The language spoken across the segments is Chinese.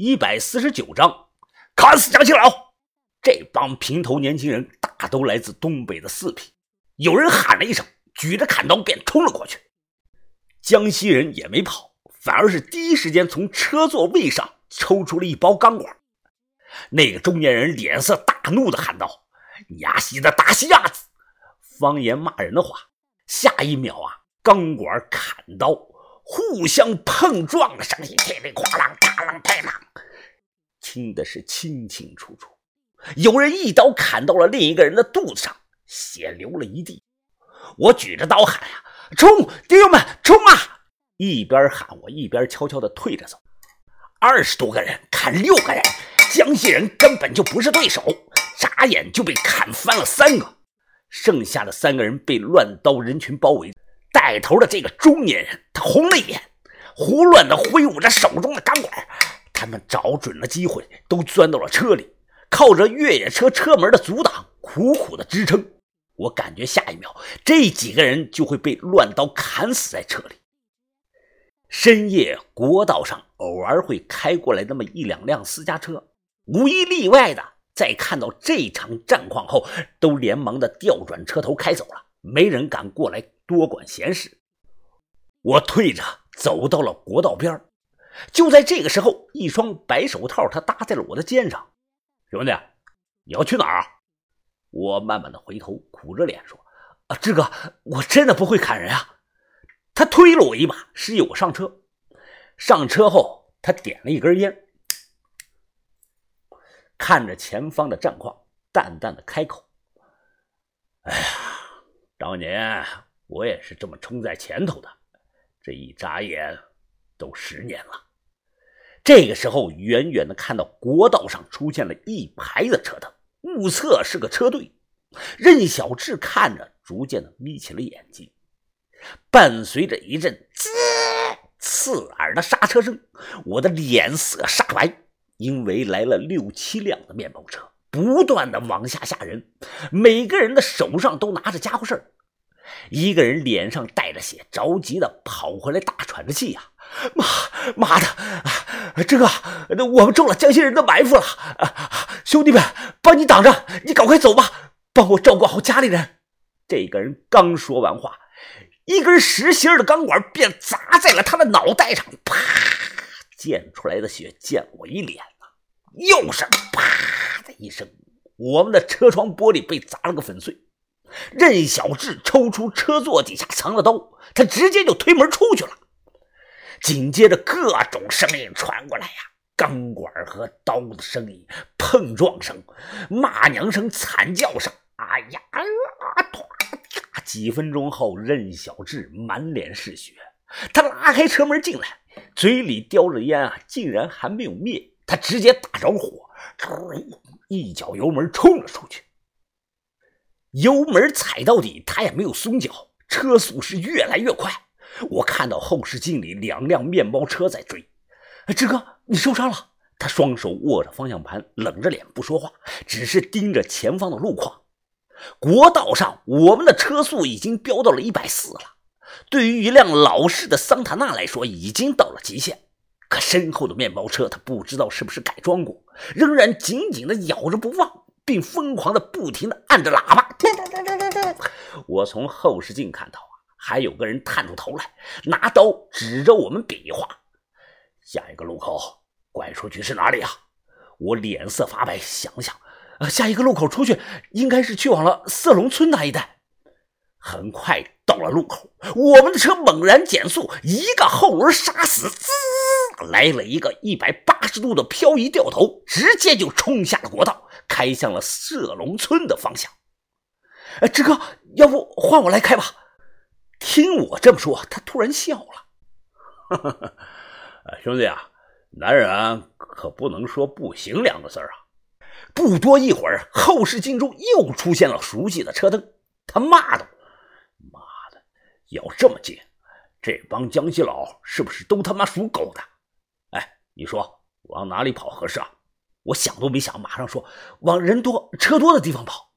一百四十九章，砍死江西佬！这帮平头年轻人大都来自东北的四平。有人喊了一声，举着砍刀便冲了过去。江西人也没跑，反而是第一时间从车座位上抽出了一包钢管。那个中年人脸色大怒的喊道：“你丫西的大西鸭子！”方言骂人的话。下一秒啊，钢管砍刀互相碰撞的声音，噼里哗啦，啪啷啪啷，听的是清清楚楚。有人一刀砍到了另一个人的肚子上，血流了一地。我举着刀喊呀：“冲，弟兄们，冲啊！”一边喊，我一边悄悄地退着走。二十多个人砍六个人，江西人根本就不是对手，眨眼就被砍翻了三个。剩下的三个人被乱刀人群包围，带头的这个中年人，他红了眼，胡乱的挥舞着手中的钢管。他们找准了机会，都钻到了车里，靠着越野车车门的阻挡，苦苦的支撑。我感觉下一秒，这几个人就会被乱刀砍死在车里。深夜国道上偶尔会开过来那么一两辆私家车，无一例外的。在看到这场战况后，都连忙的调转车头开走了，没人敢过来多管闲事。我退着走到了国道边就在这个时候，一双白手套他搭在了我的肩上。兄弟，你要去哪儿？我慢慢的回头，苦着脸说：“啊，志哥，我真的不会砍人啊。”他推了我一把，示意我上车。上车后，他点了一根烟。看着前方的战况，淡淡的开口：“哎呀，当年我也是这么冲在前头的，这一眨眼都十年了。”这个时候，远远的看到国道上出现了一排的车灯，目测是个车队。任小智看着，逐渐的眯起了眼睛，伴随着一阵滋刺耳的刹车声，我的脸色煞白。因为来了六七辆的面包车，不断的往下下人，每个人的手上都拿着家伙事儿。一个人脸上带着血，着急的跑回来，大喘着气呀！妈妈的，这个我们中了江西人的埋伏了！啊兄弟们，帮你挡着，你赶快走吧，帮我照顾好家里人。这个人刚说完话，一根实心的钢管便砸在了他的脑袋上，啪！溅出来的血溅我一脸呐，又是啪的一声，我们的车窗玻璃被砸了个粉碎。任小智抽出车座底下藏的刀，他直接就推门出去了。紧接着各种声音传过来呀，钢管和刀的声音，碰撞声、骂娘声、惨叫声。哎呀啊！几分钟后，任小智满脸是血，他拉开车门进来。嘴里叼着烟啊，竟然还没有灭。他直接打着火，一脚油门冲了出去。油门踩到底，他也没有松脚，车速是越来越快。我看到后视镜里两辆面包车在追。志哥，你受伤了？他双手握着方向盘，冷着脸不说话，只是盯着前方的路况。国道上，我们的车速已经飙到了一百四了。对于一辆老式的桑塔纳来说，已经到了极限。可身后的面包车，他不知道是不是改装过，仍然紧紧的咬着不放，并疯狂的不停的按着喇叭。我从后视镜看到，还有个人探出头来，拿刀指着我们比划。下一个路口拐出去是哪里啊？我脸色发白，想想，下一个路口出去应该是去往了色龙村那一带。很快到了路口，我们的车猛然减速，一个后轮刹死，滋，来了一个一百八十度的漂移掉头，直接就冲下了国道，开向了色龙村的方向。哎，志哥，要不换我来开吧？听我这么说，他突然笑了。兄弟啊，男人可不能说不行两个字啊！不多一会儿，后视镜中又出现了熟悉的车灯，他骂道。妈的要这么近，这帮江西佬是不是都他妈属狗的？哎，你说往哪里跑合适啊？我想都没想，马上说往人多车多的地方跑。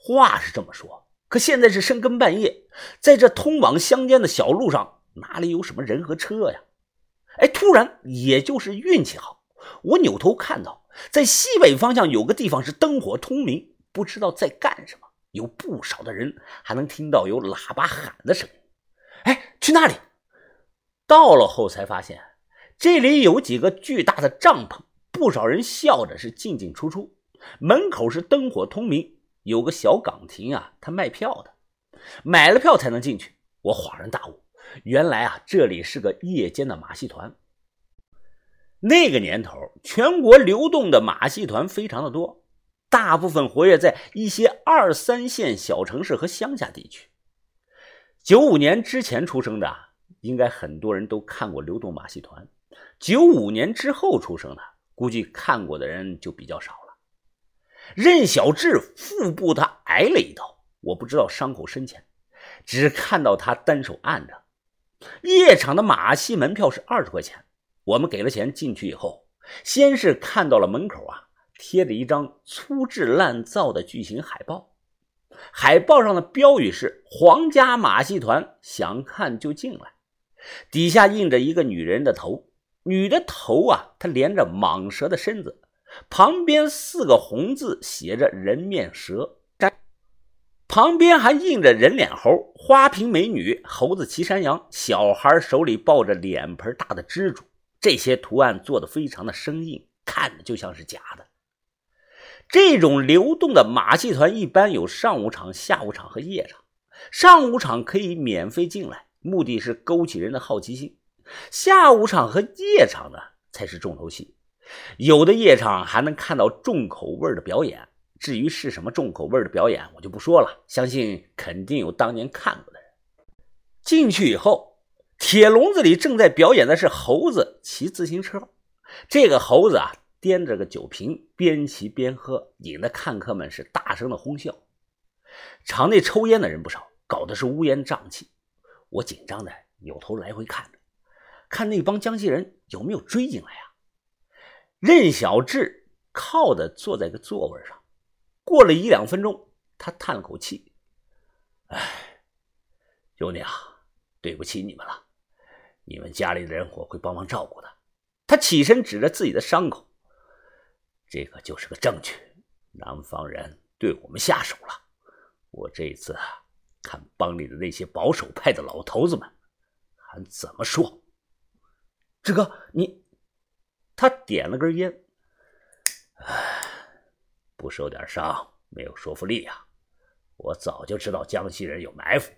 话是这么说，可现在是深更半夜，在这通往乡间的小路上，哪里有什么人和车呀？哎，突然，也就是运气好，我扭头看到，在西北方向有个地方是灯火通明，不知道在干什么。有不少的人，还能听到有喇叭喊的声音。哎，去那里！到了后才发现，这里有几个巨大的帐篷，不少人笑着是进进出出。门口是灯火通明，有个小岗亭啊，他卖票的，买了票才能进去。我恍然大悟，原来啊，这里是个夜间的马戏团。那个年头，全国流动的马戏团非常的多，大部分活跃在一些二三线小城市和乡下地区。九五年之前出生的，应该很多人都看过流动马戏团；九五年之后出生的，估计看过的人就比较少了。任小智腹部他挨了一刀，我不知道伤口深浅，只看到他单手按着。夜场的马戏门票是二十块钱。我们给了钱进去以后，先是看到了门口啊贴着一张粗制滥造的巨型海报，海报上的标语是“皇家马戏团，想看就进来”，底下印着一个女人的头，女的头啊，它连着蟒蛇的身子，旁边四个红字写着“人面蛇”，旁边还印着人脸猴、花瓶美女、猴子骑山羊、小孩手里抱着脸盆大的蜘蛛。这些图案做的非常的生硬，看着就像是假的。这种流动的马戏团一般有上午场、下午场和夜场。上午场可以免费进来，目的是勾起人的好奇心；下午场和夜场呢才是重头戏。有的夜场还能看到重口味的表演。至于是什么重口味的表演，我就不说了，相信肯定有当年看过的人。进去以后。铁笼子里正在表演的是猴子骑自行车，这个猴子啊掂着个酒瓶，边骑边喝，引得看客们是大声的哄笑。场内抽烟的人不少，搞得是乌烟瘴气。我紧张的扭头来回看着，看那帮江西人有没有追进来啊？任小智靠的坐在个座位上，过了一两分钟，他叹了口气：“哎，兄弟啊，对不起你们了。”你们家里的人我会帮忙照顾的。他起身指着自己的伤口，这个就是个证据。南方人对我们下手了。我这一次看帮里的那些保守派的老头子们还怎么说。志哥，你……他点了根烟。不受点伤没有说服力呀。我早就知道江西人有埋伏，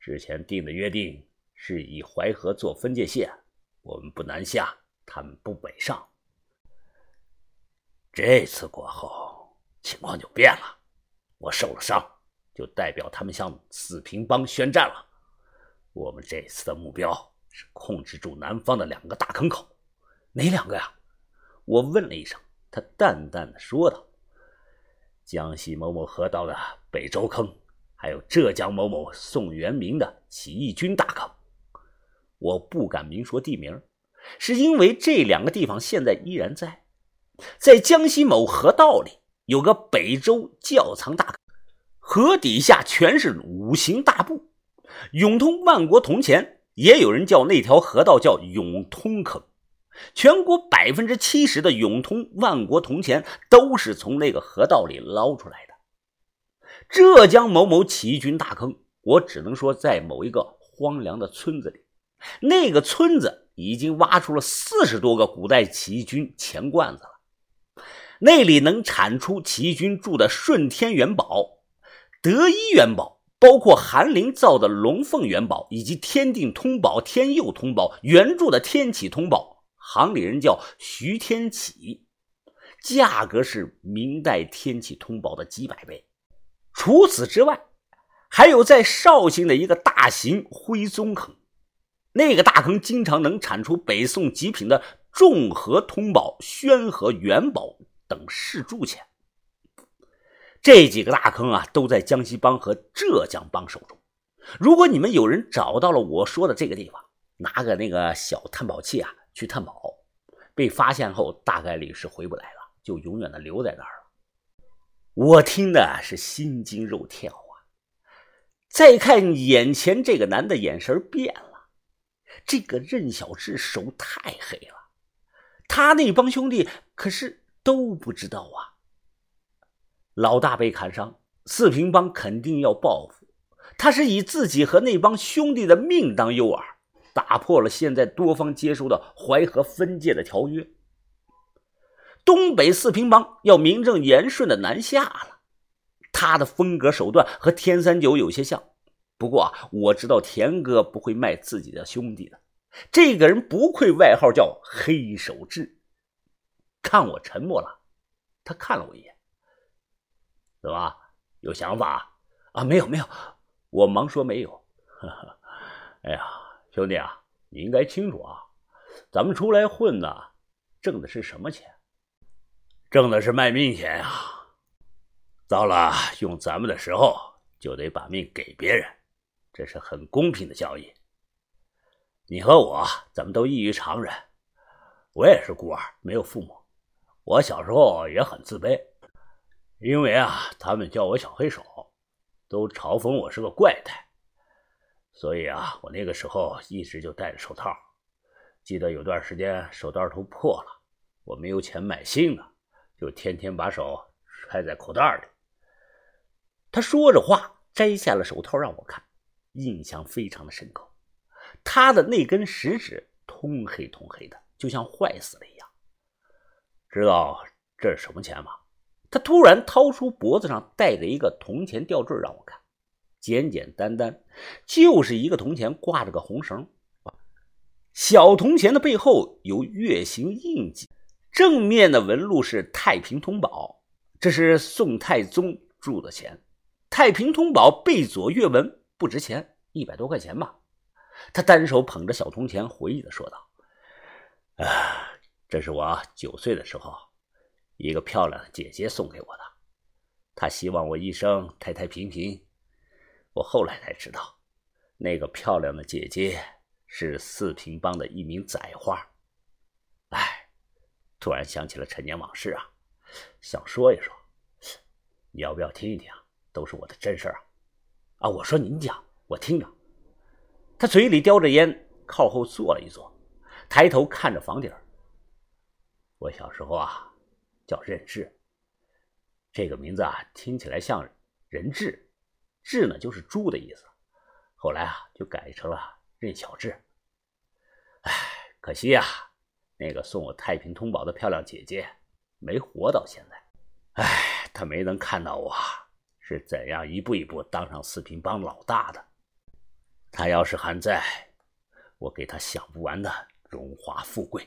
之前定的约定。是以淮河做分界线，我们不南下，他们不北上。这次过后，情况就变了。我受了伤，就代表他们向四平帮宣战了。我们这次的目标是控制住南方的两个大坑口。哪两个呀？我问了一声。他淡淡的说道：“江西某某河道的北周坑，还有浙江某某宋元明的起义军大坑。”我不敢明说地名，是因为这两个地方现在依然在。在江西某河道里有个北周窖藏大坑，河底下全是五行大布，永通万国铜钱，也有人叫那条河道叫永通坑。全国百分之七十的永通万国铜钱都是从那个河道里捞出来的。浙江某某起义军大坑，我只能说在某一个荒凉的村子里。那个村子已经挖出了四十多个古代起义军钱罐子了，那里能产出起义军铸的顺天元宝、德一元宝，包括韩林造的龙凤元宝，以及天定通宝、天佑通宝原铸的天启通宝，行里人叫徐天启，价格是明代天启通宝的几百倍。除此之外，还有在绍兴的一个大型徽宗坑。那个大坑经常能产出北宋极品的众和通宝、宣和元宝等市铸钱。这几个大坑啊，都在江西帮和浙江帮手中。如果你们有人找到了我说的这个地方，拿个那个小探宝器啊去探宝，被发现后大概率是回不来了，就永远的留在那儿了。我听的是心惊肉跳啊！再看眼前这个男的，眼神变了。这个任小智手太黑了，他那帮兄弟可是都不知道啊。老大被砍伤，四平帮肯定要报复。他是以自己和那帮兄弟的命当诱饵，打破了现在多方接收的淮河分界的条约。东北四平帮要名正言顺的南下了。他的风格手段和天三九有些像，不过我知道田哥不会卖自己的兄弟的。这个人不愧外号叫黑手志。看我沉默了，他看了我一眼，怎么有想法啊？没有，没有。我忙说没有。哎呀，兄弟啊，你应该清楚啊，咱们出来混呢，挣的是什么钱？挣的是卖命钱啊。到了用咱们的时候，就得把命给别人，这是很公平的交易。你和我，咱们都异于常人。我也是孤儿，没有父母。我小时候也很自卑，因为啊，他们叫我小黑手，都嘲讽我是个怪胎。所以啊，我那个时候一直就戴着手套。记得有段时间手套都破了，我没有钱买新的，就天天把手揣在口袋里。他说着话，摘下了手套让我看，印象非常的深刻。他的那根食指通黑通黑的，就像坏死了一样。知道这是什么钱吗？他突然掏出脖子上戴着一个铜钱吊坠让我看，简简单单就是一个铜钱挂着个红绳，小铜钱的背后有月形印记，正面的纹路是太平通宝，这是宋太宗铸的钱。太平通宝背左月纹不值钱，一百多块钱吧。他单手捧着小铜钱，回忆的说道：“啊，这是我九岁的时候，一个漂亮的姐姐送给我的。她希望我一生太太平平。我后来才知道，那个漂亮的姐姐是四平帮的一名宰花。哎，突然想起了陈年往事啊，想说一说，你要不要听一听？”都是我的真事儿啊！啊，我说您讲，我听着。他嘴里叼着烟，靠后坐了一坐，抬头看着房顶。我小时候啊，叫任志，这个名字啊，听起来像人质，志呢就是猪的意思。后来啊，就改成了任小志。哎，可惜呀，那个送我太平通宝的漂亮姐姐没活到现在。哎，她没能看到我。是怎样一步一步当上四平帮老大的？他要是还在，我给他享不完的荣华富贵。